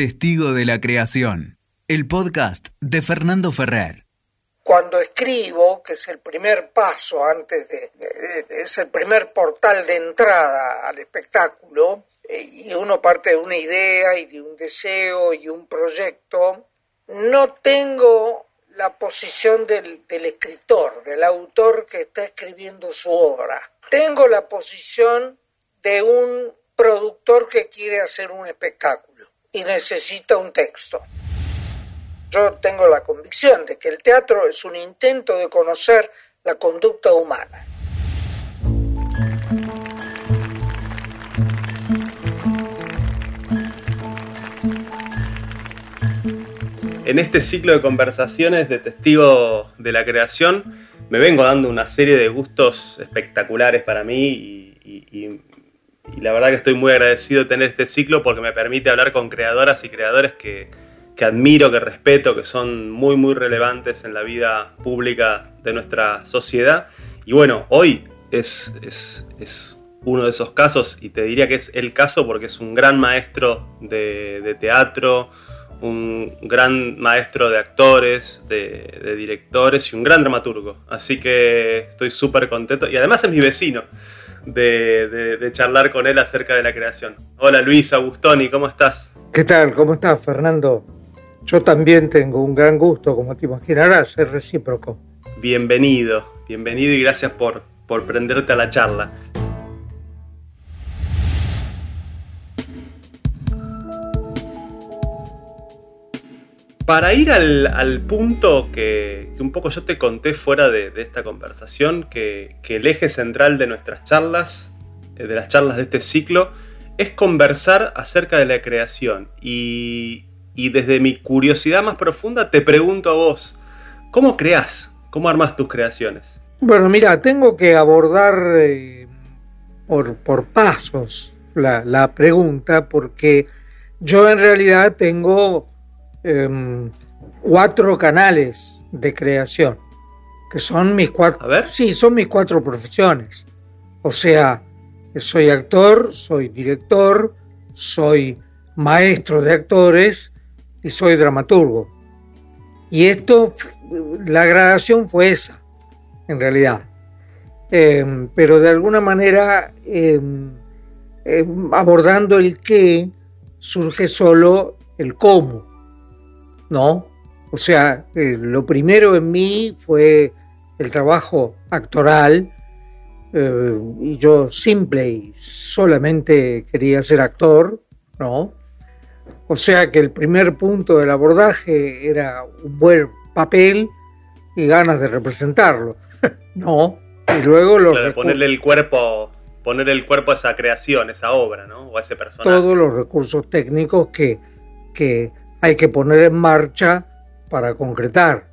Testigo de la Creación, el podcast de Fernando Ferrer. Cuando escribo, que es el primer paso antes de, es el primer portal de entrada al espectáculo, eh, y uno parte de una idea y de un deseo y un proyecto, no tengo la posición del, del escritor, del autor que está escribiendo su obra. Tengo la posición de un productor que quiere hacer un espectáculo y necesita un texto. Yo tengo la convicción de que el teatro es un intento de conocer la conducta humana. En este ciclo de conversaciones de testigo de la creación, me vengo dando una serie de gustos espectaculares para mí y, la verdad que estoy muy agradecido de tener este ciclo porque me permite hablar con creadoras y creadores que, admiro, que respeto, que son muy muy relevantes en la vida pública de nuestra sociedad. Y bueno, hoy es, es, uno de esos casos y te diría que es el caso porque es un gran maestro de, de teatro, un gran maestro de actores, de, directores y un gran dramaturgo. Así que estoy súper contento. Y además es mi vecino de, charlar con él acerca de la creación. Hola Luis Agustoni, ¿cómo estás? ¿Qué tal? ¿Cómo estás, Fernando? Yo también tengo un gran gusto, como te imaginarás, ser recíproco. Bienvenido, bienvenido y gracias por, por prenderte a la charla. Para ir al, punto que, un poco yo te conté fuera de, esta conversación, que, el eje central de nuestras charlas, eh, de las charlas de este ciclo, es conversar acerca de la creación. Y, desde mi curiosidad más profunda te pregunto a vos, ¿cómo creas? ¿Cómo armas tus creaciones? Bueno, mira, tengo que abordar eh, por, pasos la, la pregunta porque yo en realidad tengo Em, cuatro canales de creación, que son mis cuatro... A ver. Sí, son mis cuatro profesiones. O sea, soy actor, soy director, soy maestro de actores y soy dramaturgo. Y esto, la gradación fue esa, en realidad. Em, pero de alguna manera, em, abordando el qué, surge solo el cómo. ¿No? O sea, eh, lo primero en mí fue el trabajo actoral eh, y yo simple y solamente quería ser actor, ¿no? O sea que el primer punto del abordaje era un buen papel y ganas de representarlo, ¿no? Y luego lo ponerle el cuerpo, poner el cuerpo a esa creación, esa obra, ¿no? O a ese personaje. Todos los recursos técnicos que, que hay que poner en marcha para concretar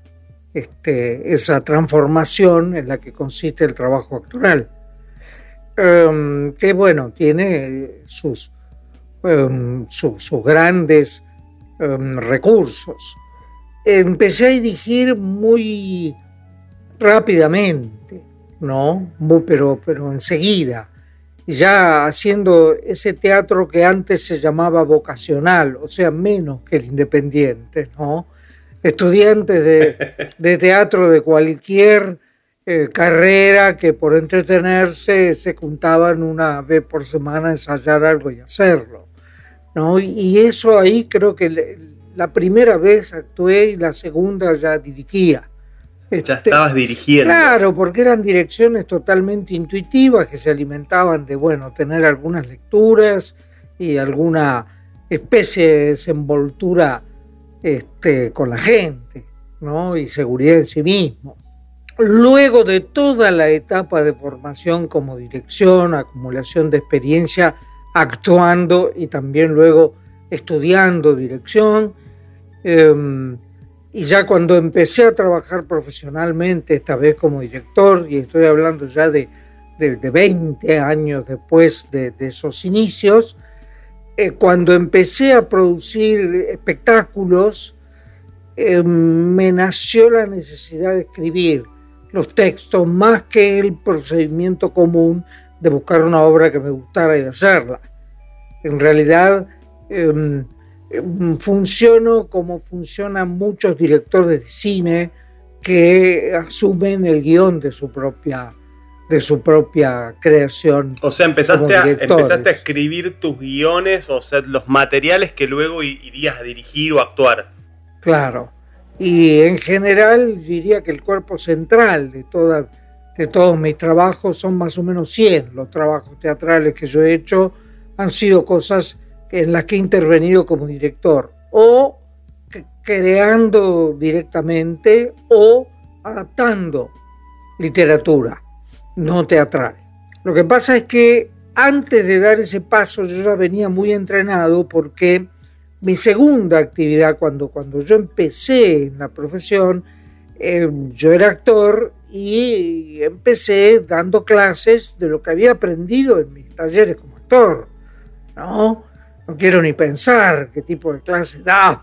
este, esa transformación en la que consiste el trabajo actoral. Em, que bueno, tiene sus, em, sus grandes em, recursos. Empecé a dirigir muy rápidamente, ¿no? pero, pero enseguida ya haciendo ese teatro que antes se llamaba vocacional, o sea, menos que el independiente, ¿no? Estudiantes de, teatro de cualquier eh, carrera que por entretenerse se juntaban una vez por semana a ensayar algo y hacerlo, ¿no? Y eso ahí creo que la primera vez actué y la segunda ya dirigía. Ya este, estabas dirigiendo. Claro, porque eran direcciones totalmente intuitivas que se alimentaban de, bueno, tener algunas lecturas y alguna especie de desenvoltura este, con la gente, ¿no? Y seguridad en sí mismo. Luego de toda la etapa de formación como dirección, acumulación de experiencia, actuando y también luego estudiando dirección, em, y ya cuando empecé a trabajar profesionalmente, esta vez como director, y estoy hablando ya de, de, 20 años después de, esos inicios, eh, cuando empecé a producir espectáculos, eh, me nació la necesidad de escribir los textos más que el procedimiento común de buscar una obra que me gustara y hacerla. En realidad, em, funciono como funcionan muchos directores de cine que asumen el guion de su propia de su propia creación. O sea, empezaste, a, empezaste a escribir tus guiones, o sea, los materiales que luego irías a dirigir o actuar. Claro. Y en general diría que el cuerpo central de, toda, de todos mis trabajos son más o menos 100. Los trabajos teatrales que yo he hecho han sido cosas en las que he intervenido como director. O creando directamente o adaptando literatura no teatral. Lo que pasa es que antes de dar ese paso yo ya venía muy entrenado porque mi segunda actividad cuando, cuando yo empecé en la profesión, eh, yo era actor y empecé dando clases de lo que había aprendido en mis talleres como actor. No, no quiero ni pensar qué tipo de clases daba,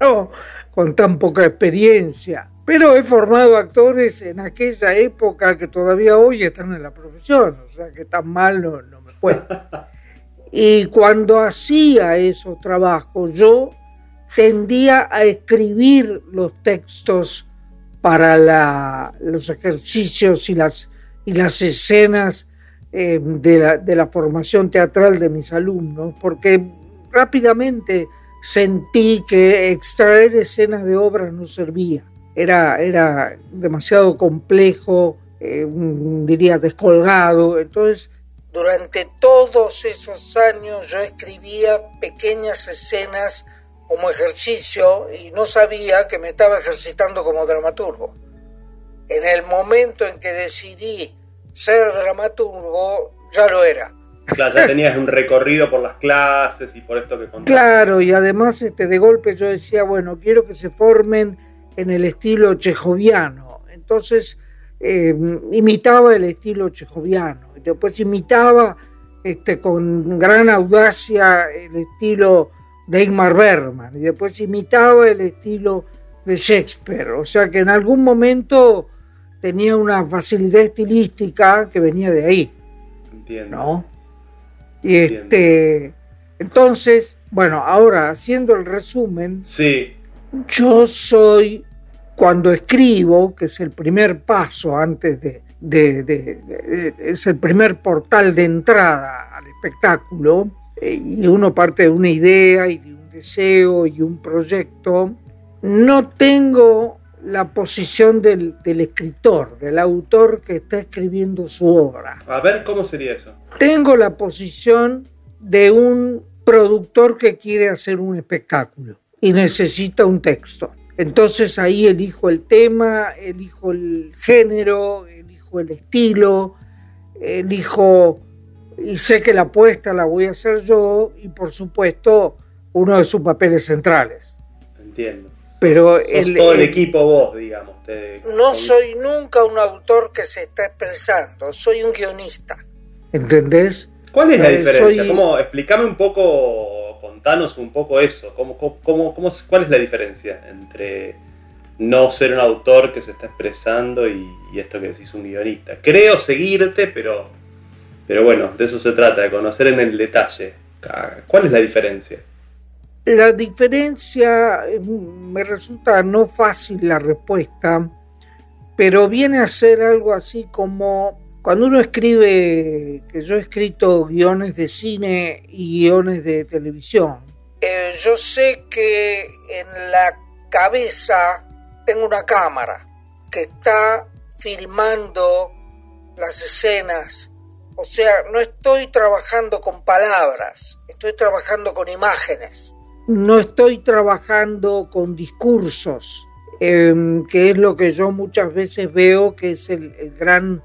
no, con tan poca experiencia. Pero he formado actores en aquella época que todavía hoy están en la profesión, o sea que tan mal no, me fue. Y cuando hacía esos trabajos, yo tendía a escribir los textos para los ejercicios y las, y las escenas eh, de, la, de la formación teatral de mis alumnos, porque rápidamente sentí que extraer escenas de obras no servía era, era demasiado complejo, eh, diría descolgado. Entonces, durante todos esos años yo escribía pequeñas escenas como ejercicio y no sabía que me estaba ejercitando como dramaturgo. En el momento en que decidí ser dramaturgo, ya lo era. Claro, ya tenías un recorrido por las clases y por esto que contaste. Claro, y además este, de golpe yo decía, bueno, quiero que se formen en el estilo chejoviano. Entonces eh, imitaba el estilo chejoviano. Después imitaba este, con gran audacia el estilo de Ingmar Bergman. Y después imitaba el estilo de Shakespeare. O sea que en algún momento tenía una facilidad estilística que venía de ahí. Entiendo. ¿no? Y este, entonces, bueno, ahora haciendo el resumen, sí. Yo soy, cuando escribo, que es el primer paso antes de, es el primer portal de entrada al espectáculo, eh, y uno parte de una idea y de un deseo y un proyecto, no tengo la posición del, del, escritor, del autor que está escribiendo su obra. A ver, ¿cómo sería eso? Tengo la posición de un productor que quiere hacer un espectáculo y necesita un texto. Entonces ahí elijo el tema, elijo el género, elijo el estilo, elijo y sé que la apuesta la voy a hacer yo y por supuesto uno de sus papeles centrales. Entiendo. Pero el, todo el, equipo vos, digamos. no soy nunca un autor que se está expresando, soy un guionista. ¿Entendés? ¿Cuál es la eh, diferencia? ¿Cómo, explícame un poco contanos un poco eso. ¿Cómo, cómo, cómo, cuál es la diferencia entre no ser un autor que se está expresando y, esto que decís un guionista? Creo seguirte, pero, pero bueno, de eso se trata, de conocer en el detalle. ¿Cuál es la diferencia? La diferencia me resulta no fácil la respuesta, pero viene a ser algo así como cuando uno escribe, que yo he escrito guiones de cine y guiones de televisión, eh, yo sé que en la cabeza tengo una cámara que está filmando las escenas. O sea, no estoy trabajando con palabras, estoy trabajando con imágenes. No estoy trabajando con discursos, em, que es lo que yo muchas veces veo que es el gran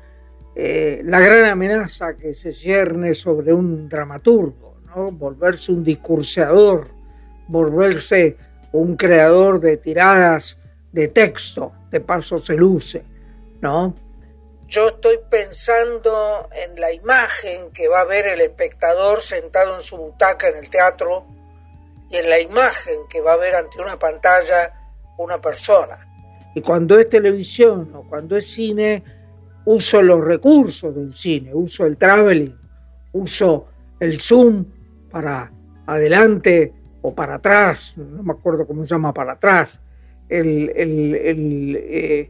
eh, la gran amenaza que se cierne sobre un dramaturgo, ¿no? volverse un discurseador, volverse un creador de tiradas de texto, de paso se luce, ¿no? Yo estoy pensando en la imagen que va a ver el espectador sentado en su butaca en el teatro y en la imagen que va a ver ante una pantalla una persona. Y cuando es televisión o cuando es cine, uso los recursos del cine, uso el traveling, uso el zoom para adelante o para atrás, no me acuerdo cómo se llama para atrás, el, eh,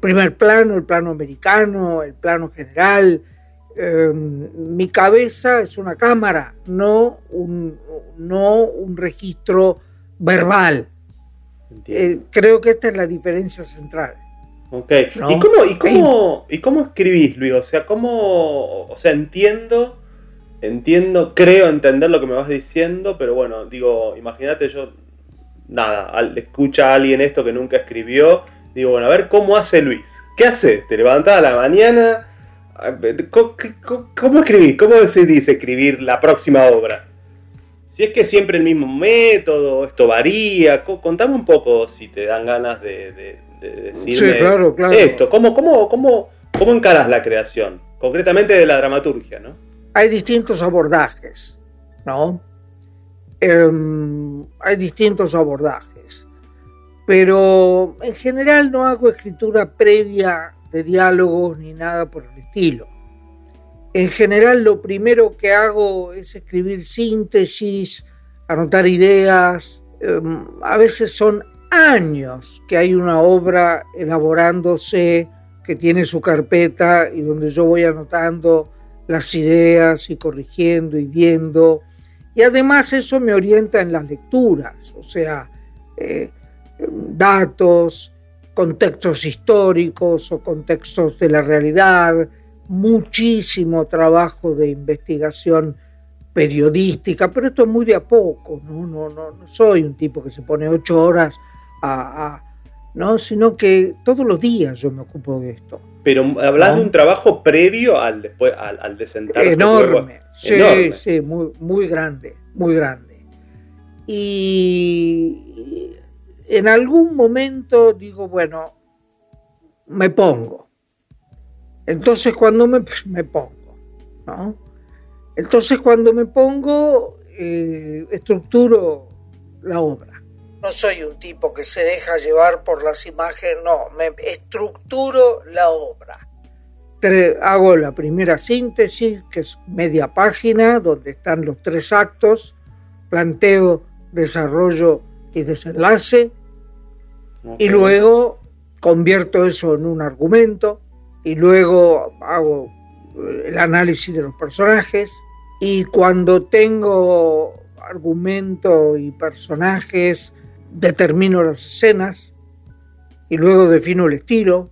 primer plano, el plano americano, el plano general. Em, mi cabeza es una cámara, no un, no un registro verbal. Eh, creo que esta es la diferencia central. Ok. ¿Y, cómo, y, cómo, ¿Y cómo escribís, Luis? O sea, ¿cómo, o sea, entiendo entiendo, creo entender lo que me vas diciendo, pero bueno, digo, imagínate yo, nada, al, escucha a alguien esto que nunca escribió, digo, bueno, a ver, ¿cómo hace Luis? ¿Qué hace? ¿Te levantás a la mañana? ¿Cómo, cómo escribís? ¿Cómo decidís escribir la próxima obra? Si es que siempre el mismo método, esto varía, contame un poco si te dan ganas de, decirme esto. ¿Cómo, cómo, cómo, ¿Cómo encaras la creación? Concretamente de la dramaturgia, ¿no? hay distintos abordajes, ¿no? Em, hay distintos abordajes, pero en general no hago escritura previa de diálogos ni nada por el estilo. En general lo primero que hago es escribir síntesis, anotar ideas. Em, a veces son años que hay una obra elaborándose, que tiene su carpeta y donde yo voy anotando las ideas y corrigiendo y viendo. Y además eso me orienta en las lecturas, o sea, eh, datos, contextos históricos o contextos de la realidad, muchísimo trabajo de investigación periodística, pero esto es muy de a poco, ¿no? No, no, no soy un tipo que se pone ocho horas a ¿no? sino que todos los días yo me ocupo de esto. Pero hablas de un trabajo previo al, después, al, al Enorme, sí, sí, muy, muy grande, muy grande. Y en algún momento digo, bueno, me pongo. Entonces cuando me, me pongo, ¿no? Entonces cuando me pongo, eh, estructuro la obra no soy un tipo que se deja llevar por las imágenes, no, me estructuro la obra. Hago la primera síntesis, que es media página, donde están los tres actos, planteo, desarrollo y desenlace, y luego convierto eso en un argumento, y luego hago el análisis de los personajes, y cuando tengo argumento y personajes, determino las escenas y luego defino el estilo.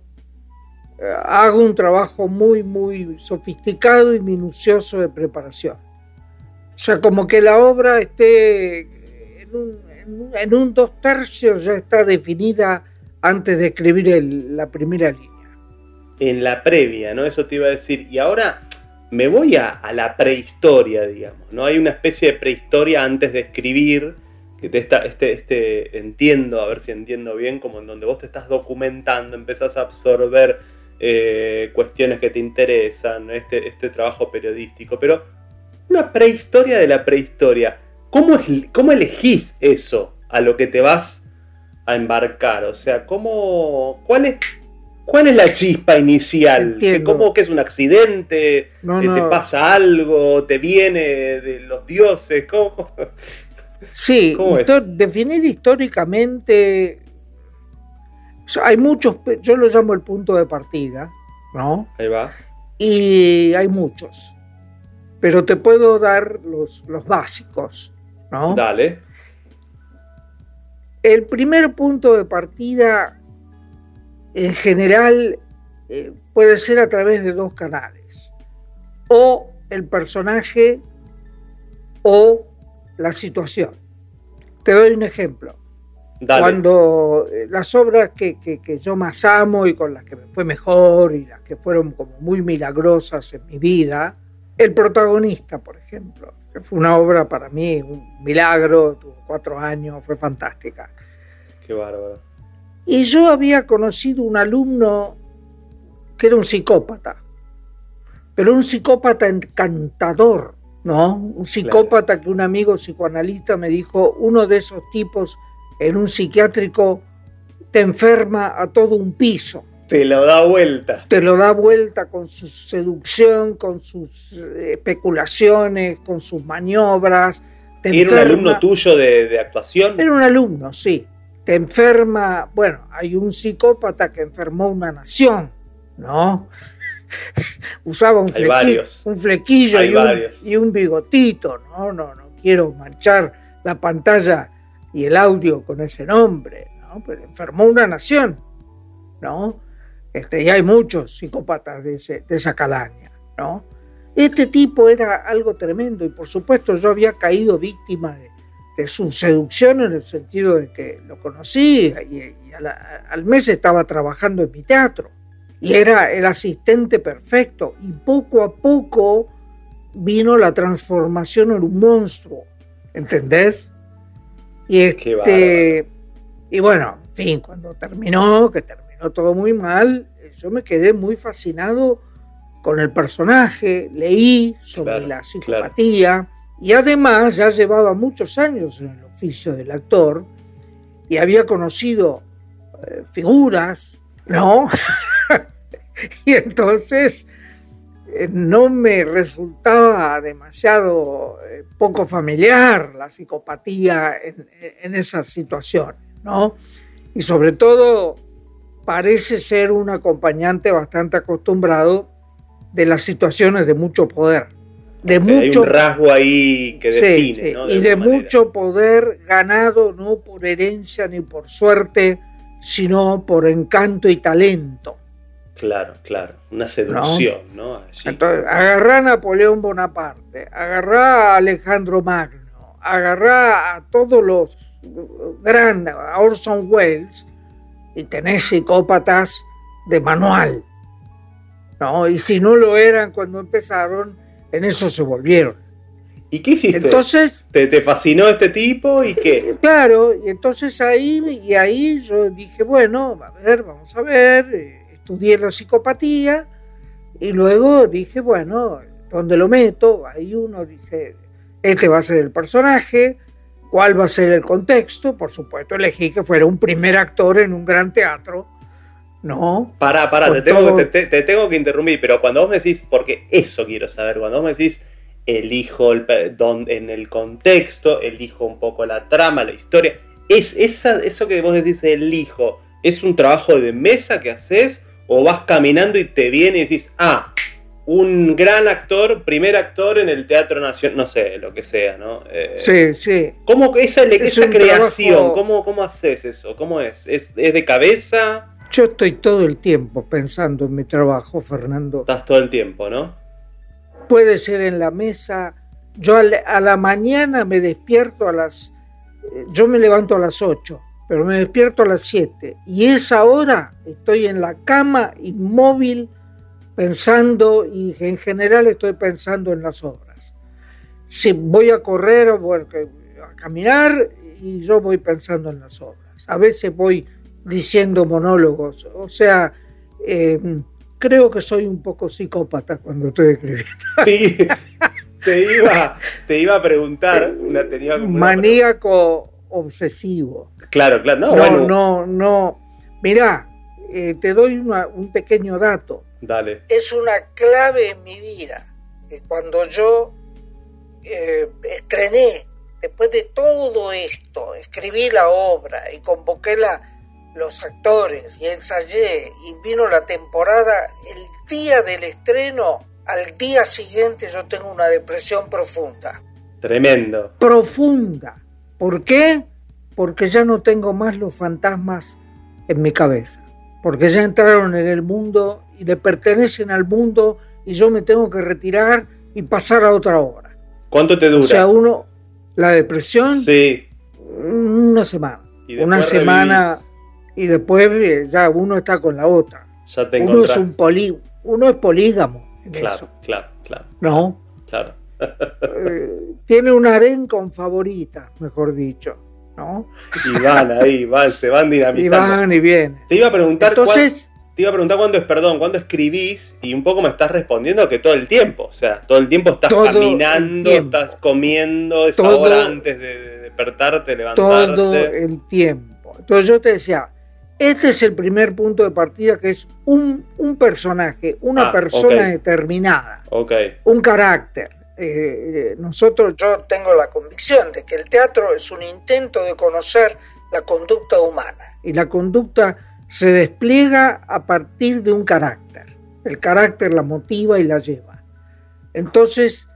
Eh, hago un trabajo muy, muy sofisticado y minucioso de preparación. O sea, como que la obra esté en un, en un dos tercios ya está definida antes de escribir la primera línea. En la previa, ¿no? Eso te iba a decir. Y ahora me voy a, la prehistoria, digamos, ¿no? Hay una especie de prehistoria antes de escribir este, este, entiendo, a ver si entiendo bien, como en donde vos te estás documentando, empezás a absorber eh, cuestiones que te interesan, este, este trabajo periodístico, pero una prehistoria de la prehistoria. ¿Cómo, ¿Cómo elegís eso a lo que te vas a embarcar? O sea, ¿cómo, cuál, es, ¿cuál es la chispa inicial? ¿Cómo que es un accidente? ¿Te pasa algo? ¿Te viene de los dioses? ¿Cómo? Sí, definir históricamente. Hay muchos, yo lo llamo el punto de partida, ¿no? Ahí va. Y hay muchos. Pero te puedo dar los, los básicos, ¿no? Dale. El primer punto de partida, en general, eh, puede ser a través de dos canales. O el personaje o la situación. Te doy un ejemplo. Cuando eh, las obras que, yo más amo y con las que me fue mejor y las que fueron como muy milagrosas en mi vida, El protagonista, por ejemplo, que fue una obra para mí, un milagro, tuvo cuatro años, fue fantástica. Qué bárbaro. Y yo había conocido un alumno que era un psicópata, pero un psicópata encantador, ¿no? Un psicópata que un amigo psicoanalista me dijo, uno de esos tipos en un psiquiátrico te enferma a todo un piso. Te lo da vuelta. Te lo da vuelta con su seducción, con sus eh, especulaciones, con sus maniobras. ¿Era un alumno tuyo de, actuación? Era un alumno, sí. Te enferma, bueno, hay un psicópata que enfermó una nación, ¿no? Usaba un flequillo, un flequillo y un, y un, bigotito, ¿no? No, no quiero manchar la pantalla y el audio con ese nombre, ¿no? Pero enfermó una nación, ¿no? Este, y hay muchos psicópatas de, de esa calaña, ¿no? Este tipo era algo tremendo y por supuesto yo había caído víctima de, su seducción en el sentido de que lo conocí y, al mes estaba trabajando en mi teatro y era el asistente perfecto y poco a poco vino la transformación en un monstruo, ¿entendés? Y este y bueno, en fin, cuando terminó, que terminó todo muy mal, yo me quedé muy fascinado con el personaje, leí sobre la psicopatía y además ya llevaba muchos años en el oficio del actor y había conocido eh, figuras, ¿no? y entonces eh, no me resultaba demasiado eh, poco familiar la psicopatía en, en esa situación, ¿no? Y sobre todo parece ser un acompañante bastante acostumbrado de las situaciones de mucho poder. De mucho, Hay un rasgo ahí que define. y de mucho poder ganado no por herencia ni por suerte, sino por encanto y talento. Claro, claro, una seducción, ¿no? Entonces, agarrá a Napoleón Bonaparte, agarrá a Alejandro Magno, agarrá a todos los grandes, a Orson Welles, y tenés psicópatas de manual. ¿no? Y si no lo eran cuando empezaron, en eso se volvieron. ¿Y qué hiciste? Entonces, ¿Te, fascinó este tipo y qué? Eh, claro, y entonces ahí, y ahí yo dije, bueno, a ver, vamos a ver, eh, estudié la psicopatía y luego dije, bueno, ¿dónde lo meto? Ahí uno dice, este va a ser el personaje, cuál va a ser el contexto, por supuesto elegí que fuera un primer actor en un gran teatro no. Para, para, te tengo, te, tengo, que interrumpir, pero cuando vos me decís, porque eso quiero saber, cuando vos me decís, elijo el, en el contexto, elijo un poco la trama, la historia, es esa, eso que vos decís, elijo, ¿es un trabajo de mesa que haces o vas caminando y te viene y decís, ah, un gran actor, primer actor en el Teatro Nacional, no sé, lo que sea, ¿no? Eh, sí, sí. ¿Cómo esa, esa creación, ¿cómo, ¿cómo haces eso? ¿Cómo es? ¿Es, es de cabeza? Yo estoy todo el tiempo pensando en mi trabajo, Fernando. Estás todo el tiempo, ¿no? Puede ser en la mesa. Yo a la mañana me despierto a las... Eh, yo me levanto a las 8, pero me despierto a las 7. Y esa hora estoy en la cama inmóvil pensando y en general estoy pensando en las obras. Si voy a correr o a caminar y yo voy pensando en las obras. A veces voy diciendo monólogos. O sea, eh, creo que soy un poco psicópata cuando estoy escribiendo. Sí, te iba, te iba a preguntar. Una, Maníaco obsesivo. Claro, claro. No, no, no, no. Mirá, eh, te doy un pequeño dato. Dale. Es una clave en mi vida. Cuando yo eh, estrené, después de todo esto, escribí la obra y convoqué la, los actores y ensayé y vino la temporada, el día del estreno, al día siguiente yo tengo una depresión profunda. Tremendo. Profunda. ¿Por qué? Porque ya no tengo más los fantasmas en mi cabeza. Porque ya entraron en el mundo y le pertenecen al mundo y yo me tengo que retirar y pasar a otra obra. ¿Cuánto te dura? O sea, uno, la depresión. Sí. Una semana. Una semana y después eh, ya uno está con la otra. uno es un poli, uno es polígamo. claro, claro, claro. No. Claro. Eh, tiene un harén con favorita, mejor dicho. ¿no? Y van ahí, van, se van dinamizando. Y van y vienen. Te iba a preguntar. Entonces. Te iba a preguntar cuándo es perdón, cuándo escribís y un poco me estás respondiendo que todo el tiempo, o sea, todo el tiempo estás caminando, estás comiendo esa hora antes de despertarte, levantarte. Todo el tiempo. Entonces yo te decía, este es el primer punto de partida, que es un, personaje, una ah, persona determinada, un carácter. eh, nosotros, yo tengo la convicción de que el teatro es un intento de conocer la conducta humana y la conducta se despliega a partir de un carácter. El carácter la motiva y la lleva. Entonces,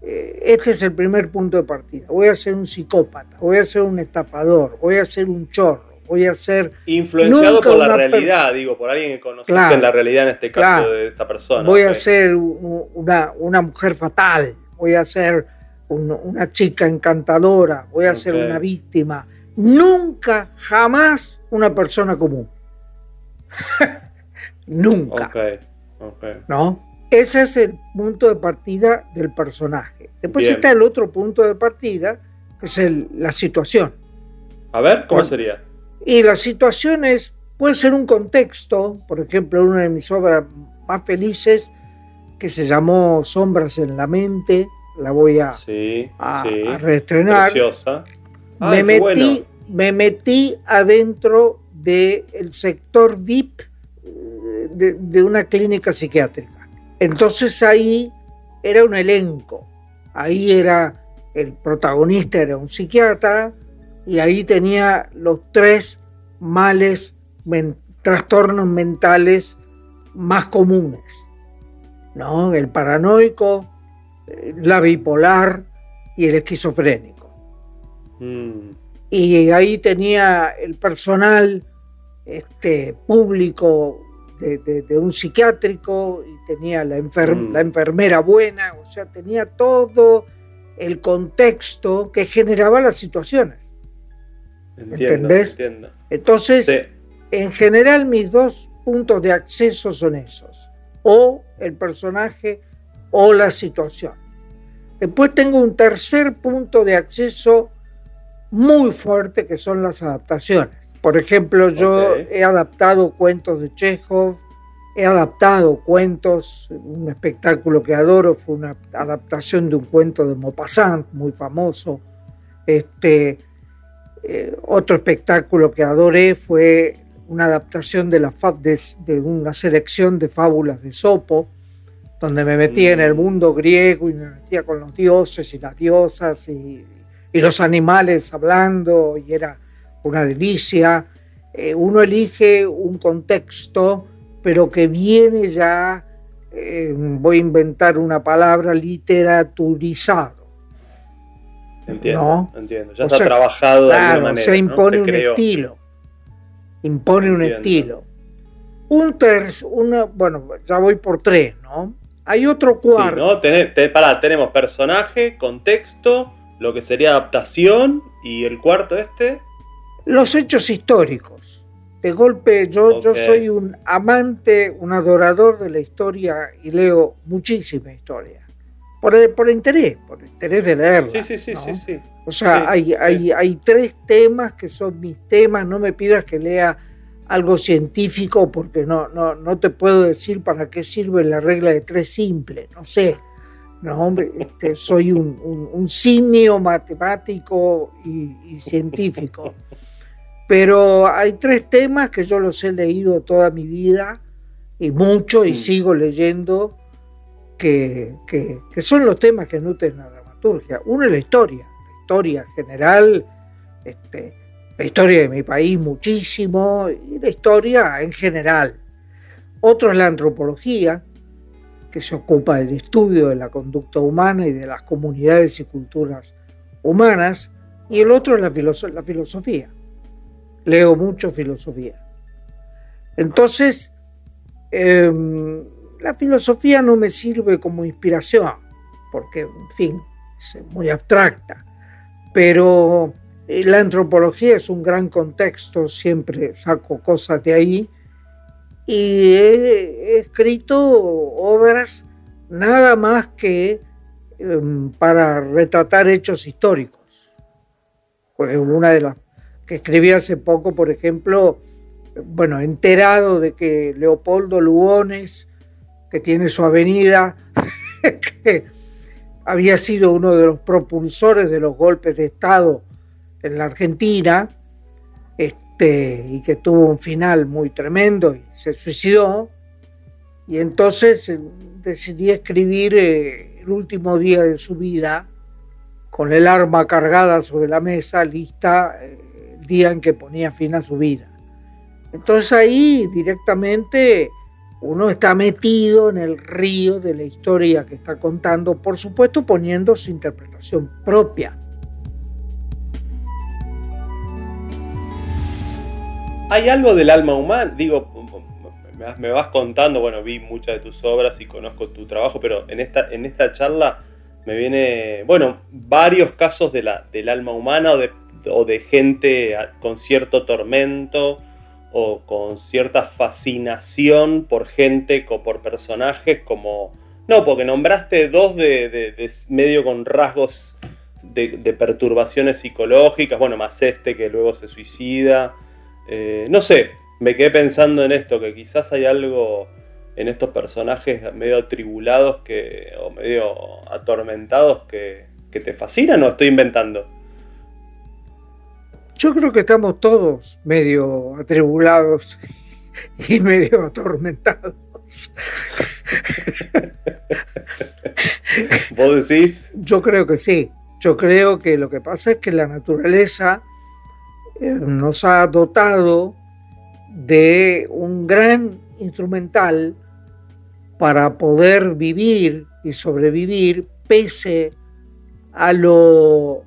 eh, este es el primer punto de partida. Voy a ser un psicópata, voy a ser un estafador, voy a ser un chorro, voy a ser... Influenciado por la realidad, digo, por alguien que conoce en la realidad en este caso de esta persona. Voy a ser una, una, mujer fatal, voy a ser una chica encantadora, voy a ser una víctima. Nunca, jamás una persona común. Nunca. ¿No? Ese es el punto de partida del personaje. Después está el otro punto de partida, que es la situación. A ver, ¿cómo sería? Y la situación es, puede ser un contexto, por ejemplo, una de mis obras más felices, que se llamó Sombras en la mente, la voy a, reestrenar. Preciosa. me, metí, me metí adentro del sector VIP eh, de una clínica psiquiátrica. Entonces ahí era un elenco, ahí era el protagonista, era un psiquiatra, y ahí tenía los tres males, trastornos mentales más comunes, ¿no? El paranoico, la bipolar y el esquizofrénico. Mm. Y ahí tenía el personal este, público de, un psiquiátrico y tenía la, mm. la enfermera buena, o sea, tenía todo el contexto que generaba las situaciones. ¿Entendés? Entonces, en general mis dos puntos de acceso son esos, o el personaje o la situación. Después tengo un tercer punto de acceso muy fuerte que son las adaptaciones. Por ejemplo, yo he adaptado cuentos de Chekhov, he adaptado cuentos, un espectáculo que adoro fue una adaptación de un cuento de Maupassant, muy famoso. Este, eh, otro espectáculo que adoré fue una adaptación de, la, de, de, una selección de fábulas de Sopo, donde me metía en el mm. mundo griego y me metía con los dioses y las diosas y, y los animales hablando, y era una delicia. Eh, uno elige un contexto, pero que viene ya, eh, voy a inventar una palabra, literaturizado. Entiendo, entiendo. Ya está trabajado de alguna manera. Se impone un estilo. Impone un estilo. Un tercio, una, bueno, ya voy por tres, ¿no? Hay otro cuarto. Sí, ¿no? para, tenemos personaje, contexto, lo que sería adaptación y el cuarto este los hechos históricos. De golpe, yo, yo soy un amante, un adorador de la historia y leo muchísima historia. Por, por interés, por interés de leerla. Sí, sí, sí, sí, sí, O sea, hay, Hay, hay tres temas que son mis temas. No me pidas que lea algo científico porque no, no, no te puedo decir para qué sirve la regla de tres simple. No sé. No, hombre, este, soy un, un, simio matemático y, y científico. Pero hay tres temas que yo los he leído toda mi vida y mucho y mm. sigo leyendo que, son los temas que nutren la dramaturgia. Uno es la historia, la historia general, este, la historia de mi país muchísimo y la historia en general. Otro es la antropología, que se ocupa del estudio de la conducta humana y de las comunidades y culturas humanas, y el otro es la, la filosofía leo mucho filosofía. Entonces, em, la filosofía no me sirve como inspiración, porque, en fin, es muy abstracta, pero eh, la antropología es un gran contexto, siempre saco cosas de ahí, y he, escrito obras nada más que em, para retratar hechos históricos. Pues una de las que escribí hace poco, por ejemplo, bueno, enterado de que Leopoldo Lugones, que tiene su avenida, que había sido uno de los propulsores de los golpes de Estado en la Argentina, este, y que tuvo un final muy tremendo y se suicidó. Y entonces eh, decidí escribir eh, el último día de su vida con el arma cargada sobre la mesa, lista eh, día en que ponía fin a su vida. Entonces ahí directamente uno está metido en el río de la historia que está contando, por supuesto poniendo su interpretación propia. ¿Hay algo del alma humana? Digo, me vas contando, bueno, vi muchas de tus obras y conozco tu trabajo, pero en esta, en esta charla me viene, bueno, varios casos de la, del alma humana o de, o de gente con cierto tormento o con cierta fascinación por gente o por personajes como... No, porque nombraste dos de, medio con rasgos de, perturbaciones psicológicas, bueno, más este que luego se suicida. Eh, no sé, me quedé pensando en esto, que quizás hay algo en estos personajes medio atribulados que, o medio atormentados que, que te fascinan o estoy inventando. Yo creo que estamos todos medio atribulados y medio atormentados. ¿Vos decís? Yo creo que sí. Yo creo que lo que pasa es que la naturaleza eh, nos ha dotado de un gran instrumental para poder vivir y sobrevivir pese a lo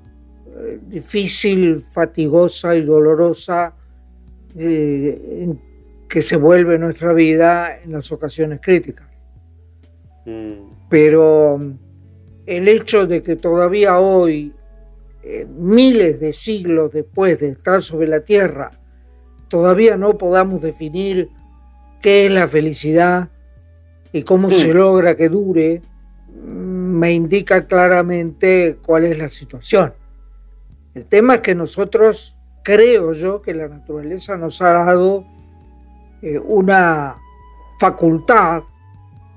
difícil, fatigosa y dolorosa eh, que se vuelve nuestra vida en las ocasiones críticas. Mm. Pero el hecho de que todavía hoy, eh, miles de siglos después de estar sobre la Tierra, todavía no podamos definir qué es la felicidad y cómo se mm. logra que dure, me indica claramente cuál es la situación. El tema es que nosotros, creo yo, que la naturaleza nos ha dado eh, una facultad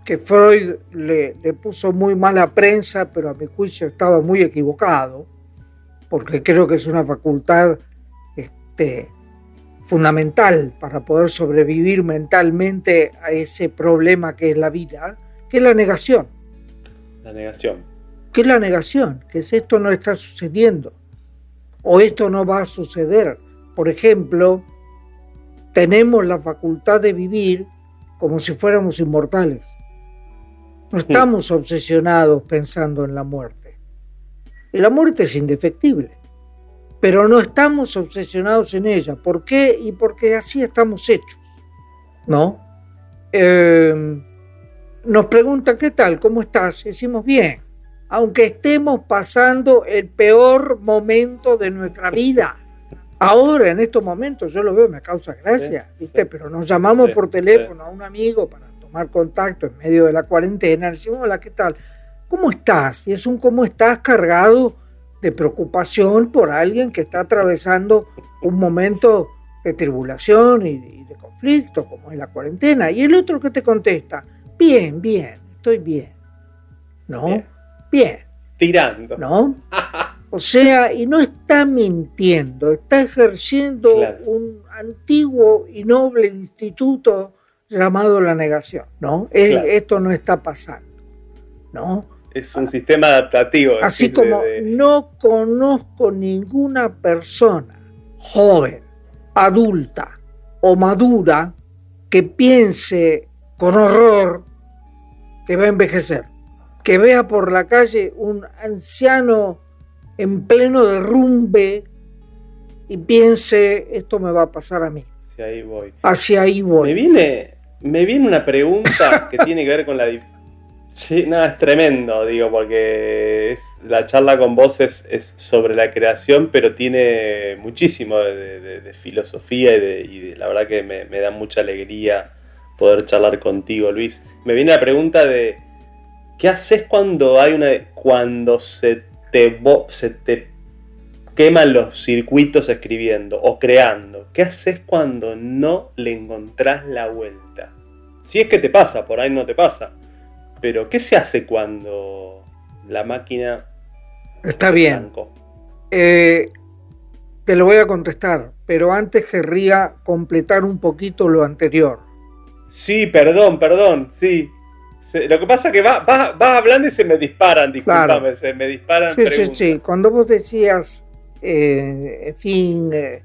que Freud le, le, puso muy mala prensa, pero a mi juicio estaba muy equivocado, porque creo que es una facultad este, fundamental para poder sobrevivir mentalmente a ese problema que es la vida, que es la negación. La negación. ¿Qué es la negación? Que es esto no está sucediendo o esto no va a suceder. Por ejemplo, tenemos la facultad de vivir como si fuéramos inmortales. No estamos obsesionados pensando en la muerte. Y la muerte es indefectible, pero no estamos obsesionados en ella. ¿Por qué? Y porque así estamos hechos. ¿No? Em, nos preguntan, ¿qué tal? ¿Cómo estás? decimos, bien aunque estemos pasando el peor momento de nuestra vida. Ahora, en estos momentos, yo lo veo, me causa gracia, ¿viste? Pero nos llamamos por teléfono a un amigo para tomar contacto en medio de la cuarentena. Decimos, hola, ¿qué tal? ¿Cómo estás? Y es un cómo estás cargado de preocupación por alguien que está atravesando un momento de tribulación y de conflicto, como es la cuarentena. Y el otro que te contesta, bien, bien, estoy bien. ¿No? bien. Tirando. ¿No? O sea, y no está mintiendo, está ejerciendo un antiguo y noble instituto llamado la negación, ¿no? Esto no está pasando, ¿no? Es un sistema adaptativo. Así como no conozco ninguna persona joven, adulta o madura que piense con horror que va a envejecer que vea por la calle un anciano en pleno derrumbe y piense, esto me va a pasar a mí. Hacia ahí voy. Hacia ahí voy. Me viene, me viene una pregunta que tiene que ver con la... Sí, nada, es tremendo, digo, porque es, la charla con vos es, sobre la creación, pero tiene muchísimo de, filosofía y, de, la verdad que me, me da mucha alegría poder charlar contigo, Luis. Me viene la pregunta de ¿Qué haces cuando hay una. cuando se te, se te queman los circuitos escribiendo o creando? ¿Qué haces cuando no le encontrás la vuelta? Si es que te pasa, por ahí no te pasa. Pero, ¿qué se hace cuando la máquina. Está bien. Eh, te lo voy a contestar, pero antes querría completar un poquito lo anterior. Sí, perdón, perdón, sí. Lo que pasa es que vas va, hablando y se me disparan, disculpame, se me disparan. Sí, sí, sí. Cuando vos decías, eh, en fin, eh,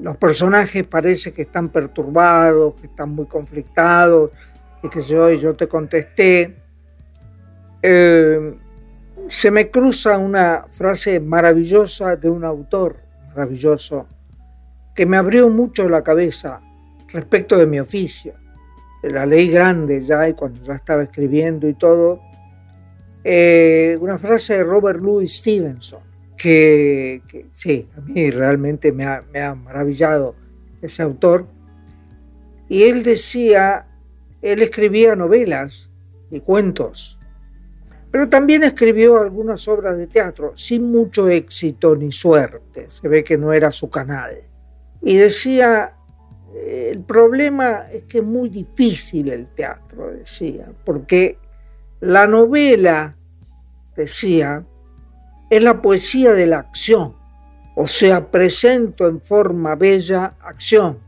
los personajes parece que están perturbados, que están muy conflictados, y que yo, yo te contesté, eh, se me cruza una frase maravillosa de un autor maravilloso que me abrió mucho la cabeza respecto de mi oficio. La leí grande ya y cuando ya estaba escribiendo y todo. Eh, una frase de Robert Louis Stevenson, que, sí, a mí realmente me ha, me ha maravillado ese autor. Y él decía, él escribía novelas y cuentos, pero también escribió algunas obras de teatro sin mucho éxito ni suerte. Se ve que no era su canal. Y decía, el problema es que es muy difícil el teatro, decía, porque la novela, decía, es la poesía de la acción, o sea, presento en forma bella acción.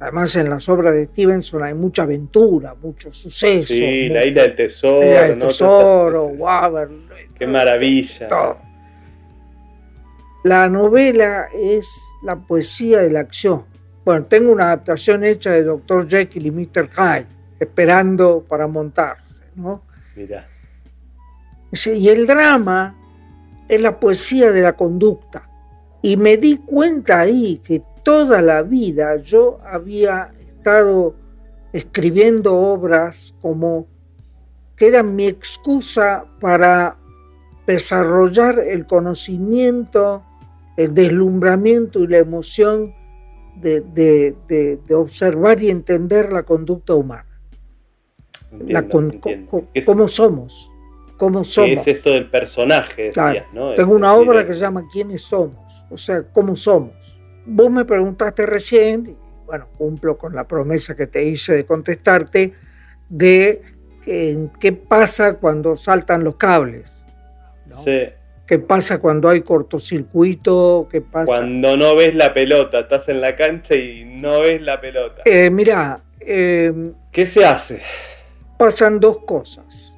Además, en las obras de Stevenson hay mucha aventura, mucho suceso. Sí, la isla del tesoro. La isla del tesoro, Qué maravilla. La novela es la poesía de la acción. Bueno, tengo una adaptación hecha de Dr. Jekyll y Mr. Hyde, esperando para montarse, ¿no? Mira. Y el drama es la poesía de la conducta. Y me di cuenta ahí que toda la vida yo había estado escribiendo obras como que eran mi excusa para desarrollar el conocimiento, el deslumbramiento y la emoción de, observar y entender la conducta humana. cómo somos. Cómo somos. ¿Qué es esto del personaje? Tengo una obra que se llama ¿Quiénes somos? O sea, ¿cómo somos? Vos me preguntaste recién, y bueno, cumplo con la promesa que te hice de contestarte, de qué pasa cuando saltan los cables. Sí. ¿Qué pasa cuando hay cortocircuito? ¿Qué pasa? Cuando no ves la pelota, estás en la cancha y no ves la pelota. Eh, mira. Eh, ¿Qué se hace? Pasan dos cosas.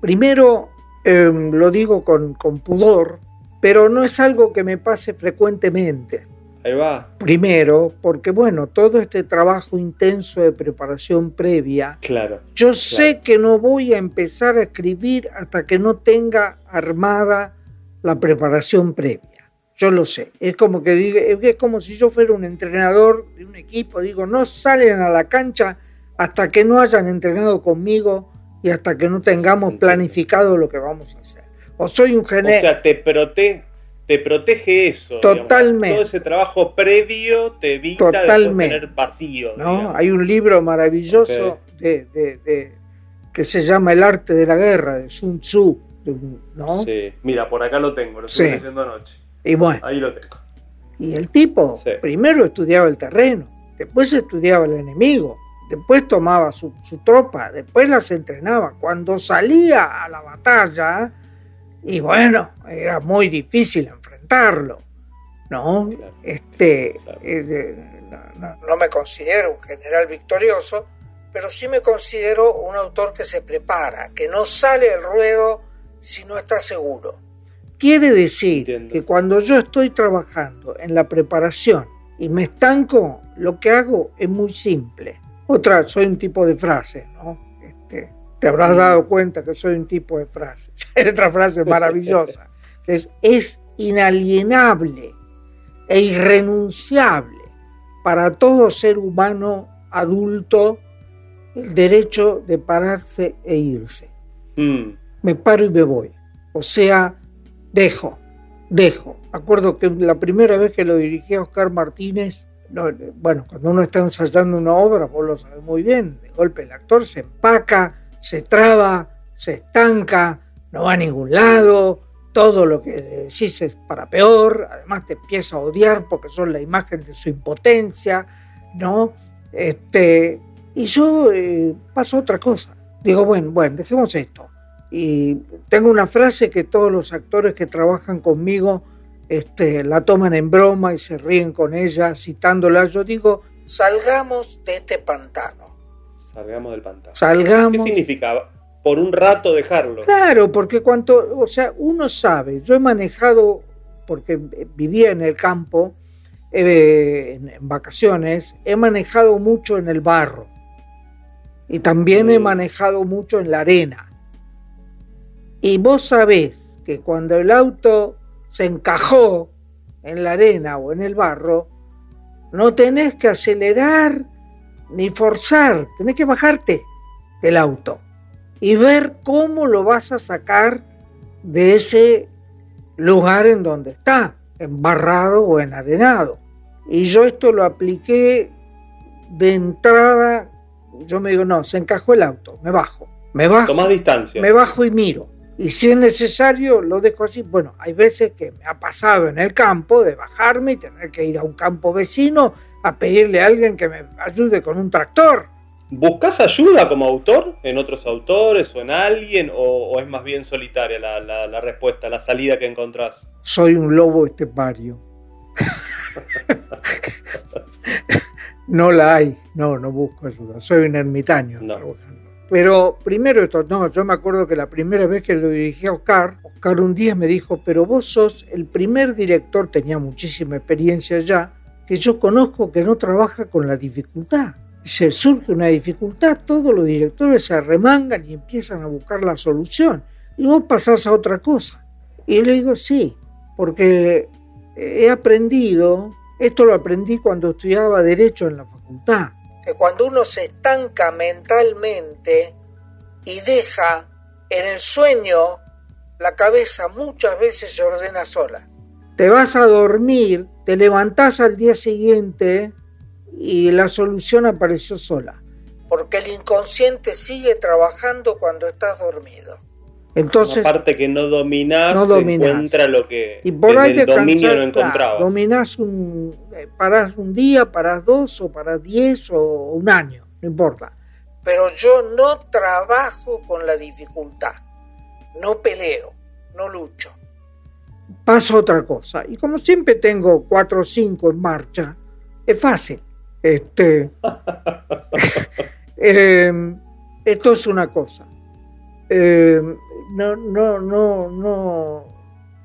Primero, em, lo digo con, con pudor, pero no es algo que me pase frecuentemente. Ahí va. Primero, porque bueno, todo este trabajo intenso de preparación previa, claro, yo sé que no voy a empezar a escribir hasta que no tenga armada la preparación previa. Yo lo sé. Es como que es como si yo fuera un entrenador de un equipo. Digo, no salen a la cancha hasta que no hayan entrenado conmigo y hasta que no tengamos planificado lo que vamos a hacer. O soy un general. O sea, te, prote te protege eso. Totalmente. Todo ese trabajo previo te evita tener vacío. ¿no? Hay un libro maravilloso de, que se llama El arte de la guerra, de Sun Tzu ¿no? Sí, mira, por acá lo tengo, lo estoy leyendo anoche. Y bueno. Ahí lo tengo. Y el tipo primero estudiaba el terreno, después estudiaba el enemigo, después tomaba su, tropa, después las entrenaba. Cuando salía a la batalla, y bueno, era muy difícil enfrentarlo, ¿no? este, no, me considero un general victorioso, pero sí me considero un autor que se prepara, que no sale al ruedo si no está seguro. Quiere decir que cuando yo estoy trabajando en la preparación y me estanco, lo que hago es muy simple. Otra, soy un tipo de frase, ¿no? Este, te habrás dado cuenta que soy un tipo de frase. Otra frase maravillosa, que es, es inalienable e irrenunciable para todo ser humano adulto el derecho de pararse e irse. Mm me paro y me voy. O sea, dejo, dejo. Acuerdo que la primera vez que lo dirigí a Oscar Martínez, bueno, cuando uno está ensayando una obra, vos lo sabes muy bien, de golpe el actor se empaca, se traba, se estanca, no va a ningún lado, todo lo que decís es para peor, además te empieza a odiar porque son la imagen de su impotencia, ¿no? Este, y yo eh, paso otra cosa. Digo, bueno, bueno, dejemos esto. Y tengo una frase que todos los actores que trabajan conmigo este, la toman en broma y se ríen con ella, citándola. Yo digo, salgamos de este pantano. Salgamos del pantano. Salgamos. ¿Qué significa? por un rato dejarlo. Claro, porque cuanto, o sea, uno sabe, yo he manejado, porque vivía en el campo, eh, en, vacaciones, he manejado mucho en el barro y también he mm. manejado mucho en la arena. Y vos sabés que cuando el auto se encajó en la arena o en el barro, no tenés que acelerar ni forzar, tenés que bajarte del auto y ver cómo lo vas a sacar de ese lugar en donde está, embarrado o enarenado. Y yo esto lo apliqué de entrada, yo me digo, no, se encajó el auto, me bajo, me bajo. Tomás distancia. Me bajo y miro. Y si es necesario, lo dejo así. Bueno, hay veces que me ha pasado en el campo de bajarme y tener que ir a un campo vecino a pedirle a alguien que me ayude con un tractor. ¿Buscas ayuda como autor en otros autores o en alguien o, es más bien solitaria la, respuesta, la salida que encontrás? Soy un lobo estepario. no la hay, no, no busco ayuda, soy un ermitaño. Pero primero esto, no, yo me acuerdo que la primera vez que lo dirigí a Oscar, Oscar un día me dijo, pero vos sos el primer director, tenía muchísima experiencia ya, que yo conozco que no trabaja con la dificultad se surge una dificultad, todos los directores se arremangan y empiezan a buscar la solución. Y vos pasás a otra cosa. Y le digo, sí, porque he aprendido, esto lo aprendí cuando estudiaba Derecho en la facultad, que cuando uno se estanca mentalmente y deja en el sueño, la cabeza muchas veces se ordena sola. Te vas a dormir, te levantás al día siguiente y la solución apareció sola, porque el inconsciente sigue trabajando cuando estás dormido. Entonces, parte que no dominás, no encuentra lo que y por ahí el dominio no encontrabas. dominás un, eh, parás un día, parás dos, o parás diez, o un año, no importa. Pero yo no trabajo con la dificultad, no peleo, no lucho. Paso otra cosa. Y como siempre tengo cuatro o cinco en marcha, es fácil. Este, em, esto es una cosa. Em, no, no, no, no,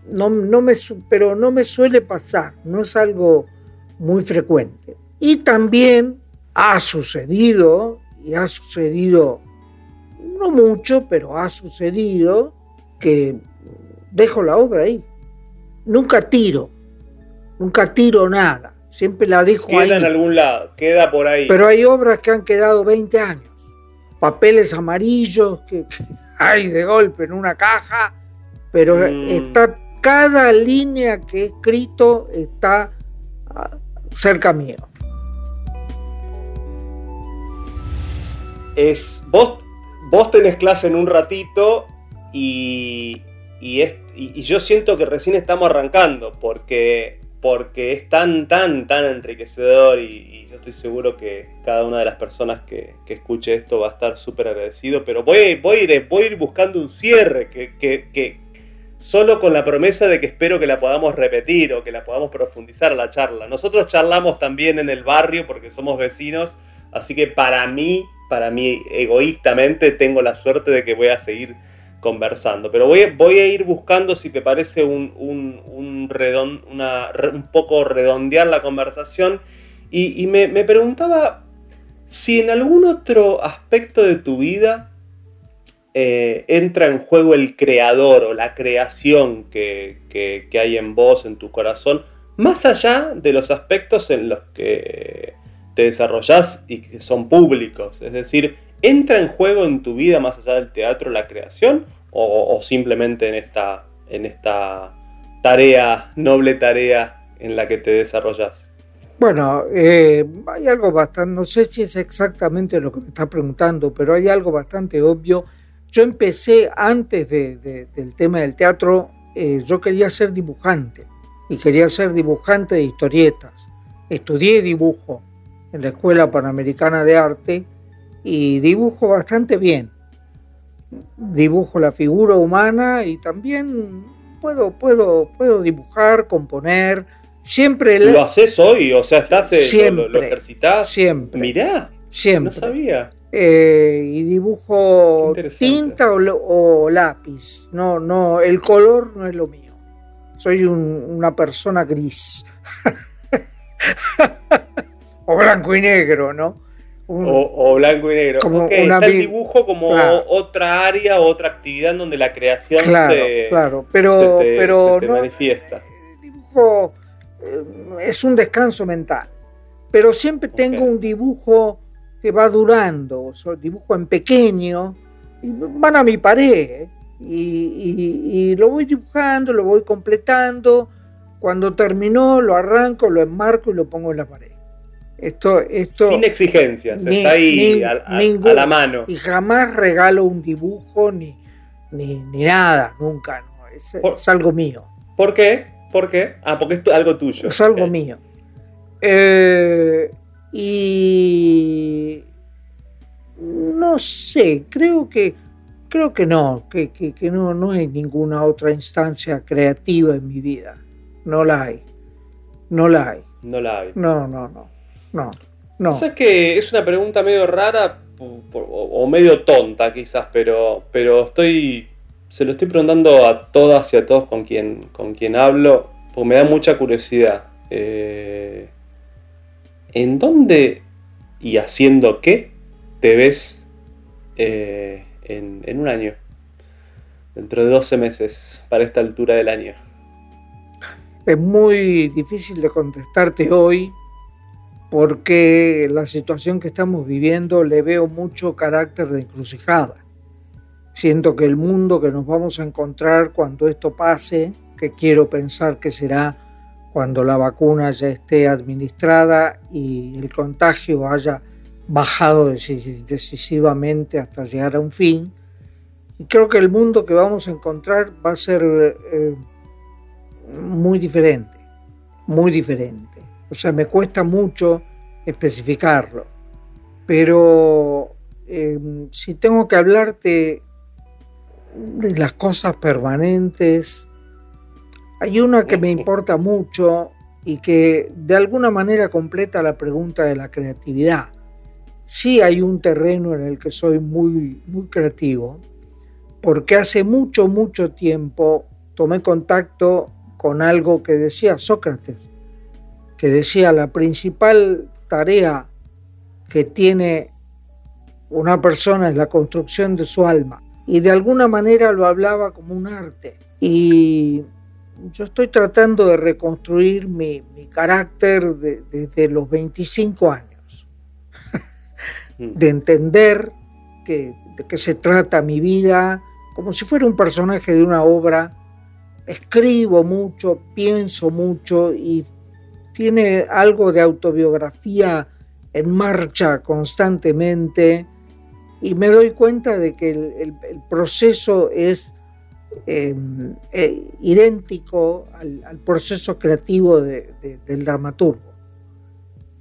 no, no me, pero no me suele pasar, no es algo muy frecuente. Y también ha sucedido, y ha sucedido no mucho, pero ha sucedido que dejo la obra ahí. Nunca tiro, nunca tiro nada siempre la dejo queda en algún lado, queda por ahí. Pero hay obras que han quedado 20 años, papeles amarillos que hay de golpe en una caja, pero mm. está cada línea que he escrito está ah, cerca mío. Es vos vos tenés clase en un ratito y, y, y yo siento que recién estamos arrancando porque porque es tan, tan, tan enriquecedor y, yo estoy seguro que cada una de las personas que, escuche esto va a estar súper agradecido, pero voy, voy, a ir, voy buscando un cierre que, que, solo con la promesa de que espero que la podamos repetir o que la podamos profundizar la charla. Nosotros charlamos también en el barrio porque somos vecinos, así que para mí, para mí egoístamente, tengo la suerte de que voy a seguir conversando. Pero voy, voy a ir buscando, si te parece, un, un, un, una, un poco redondear la conversación. Y, me, preguntaba si en algún otro aspecto de tu vida eh, entra en juego el creador o la creación que, que, hay en vos, en tu corazón, más allá de los aspectos en los que te desarrollas y que son públicos. Es decir, ¿entra en juego en tu vida más allá del teatro la creación? o, simplemente en esta, en esta tarea, noble tarea en la que te desarrollas? Bueno, eh, hay algo bastante, no sé si es exactamente lo que me estás preguntando, pero hay algo bastante obvio. Yo empecé antes del tema del teatro, eh, yo quería ser dibujante y quería ser dibujante de historietas. Estudié dibujo en la Escuela Panamericana de Arte y dibujo bastante bien dibujo la figura humana y también puedo, puedo, puedo dibujar, componer. Siempre lo haces hoy, o sea, estás siempre, lo, ejercitas. Siempre. Mirá, siempre. No sabía. eh, y dibujo tinta o, lápiz. No, no, el color no es lo mío. Soy una persona gris. o blanco y negro, ¿no? O, blanco y negro. Como el dibujo como otra área, otra actividad en donde la creación se, claro, pero, pero manifiesta. El dibujo eh, es un descanso mental, pero siempre tengo un dibujo que va durando, o dibujo en pequeño, y van a mi pared, y, lo voy dibujando, lo voy completando, cuando terminó lo arranco, lo enmarco y lo pongo en la pared. Esto, esto, Sin exigencias, está ahí a, la mano. Y jamás regalo un dibujo ni, ni, nada, nunca. Es, algo mío. ¿Por qué? ¿Por qué? Ah, porque es algo tuyo. Es algo mío. Eh, y no sé, creo que creo que no, que, que, no, no hay ninguna otra instancia creativa en mi vida. No la hay. No la hay. No la hay. No, no, no. No. No. es que es una pregunta medio rara o, medio tonta quizás, pero, pero estoy. Se lo estoy preguntando a todas y a todos con quien, con quien hablo, porque me da mucha curiosidad. Eh, ¿En dónde y haciendo qué te ves eh, en, un año? Dentro de 12 meses, para esta altura del año. Es muy difícil de contestarte hoy porque la situación que estamos viviendo le veo mucho carácter de encrucijada. Siento que el mundo que nos vamos a encontrar cuando esto pase, que quiero pensar que será cuando la vacuna ya esté administrada y el contagio haya bajado decisivamente hasta llegar a un fin. Creo que el mundo que vamos a encontrar va a ser eh, muy diferente, muy diferente. O sea, me cuesta mucho especificarlo, pero eh, si tengo que hablarte de las cosas permanentes, hay una que me importa mucho y que de alguna manera completa la pregunta de la creatividad. Sí hay un terreno en el que soy muy, muy creativo, porque hace mucho, mucho tiempo tomé contacto con algo que decía Sócrates, que decía la principal tarea que tiene una persona es la construcción de su alma. Y de alguna manera lo hablaba como un arte. Y yo estoy tratando de reconstruir mi, carácter desde los 25 años, mm. de entender que, de qué se trata mi vida, como si fuera un personaje de una obra. Escribo mucho, pienso mucho y tiene algo de autobiografía en marcha constantemente y me doy cuenta de que el proceso es Em, eh, idéntico al, proceso creativo del dramaturgo,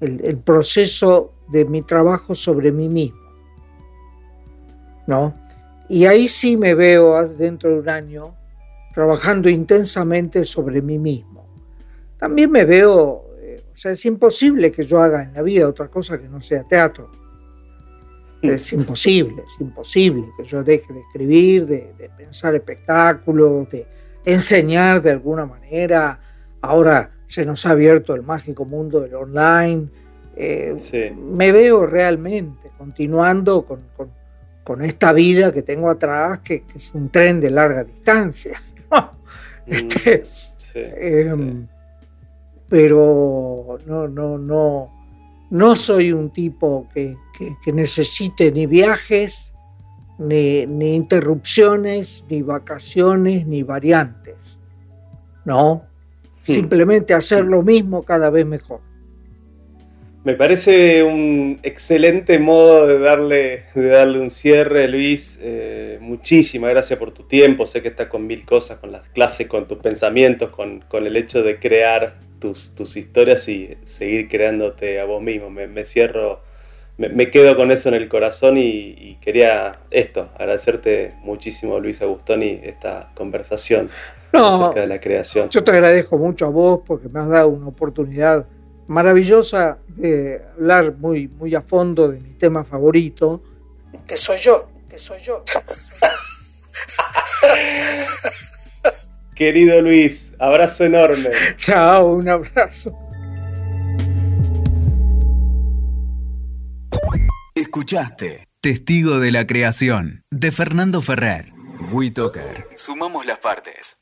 el, proceso de mi trabajo sobre mí mismo. ¿no? Y ahí sí me veo dentro de un año trabajando intensamente sobre mí mismo. También me veo, o sea, es imposible que yo haga en la vida otra cosa que no sea teatro es imposible, es imposible que yo deje de escribir, de, pensar espectáculos, de enseñar de alguna manera. Ahora se nos ha abierto el mágico mundo del online. Eh, me veo realmente continuando con, esta vida que tengo atrás, que, es un tren de larga distancia. Mm, este, em, pero no, no, no no soy un tipo que, necesite ni viajes, ni, interrupciones, ni vacaciones, ni variantes. No, hmm. simplemente hacer lo mismo cada vez mejor. Me parece un excelente modo de darle, de darle un cierre, Luis. Eh, muchísimas gracias por tu tiempo. Sé que estás con mil cosas, con las clases, con tus pensamientos, con, con el hecho de crear tus, tus, historias y seguir creándote a vos mismo. Me, cierro, me, quedo con eso en el corazón y, quería esto, agradecerte muchísimo, Luis Agustoni, esta conversación acerca de la creación. Yo te agradezco mucho a vos porque me has dado una oportunidad maravillosa de hablar muy, muy a fondo de mi tema favorito, que soy yo, que soy yo. Querido Luis, abrazo enorme. Chao, un abrazo. Escuchaste Testigo de la Creación de Fernando Ferrer. WeToker. Sumamos las partes.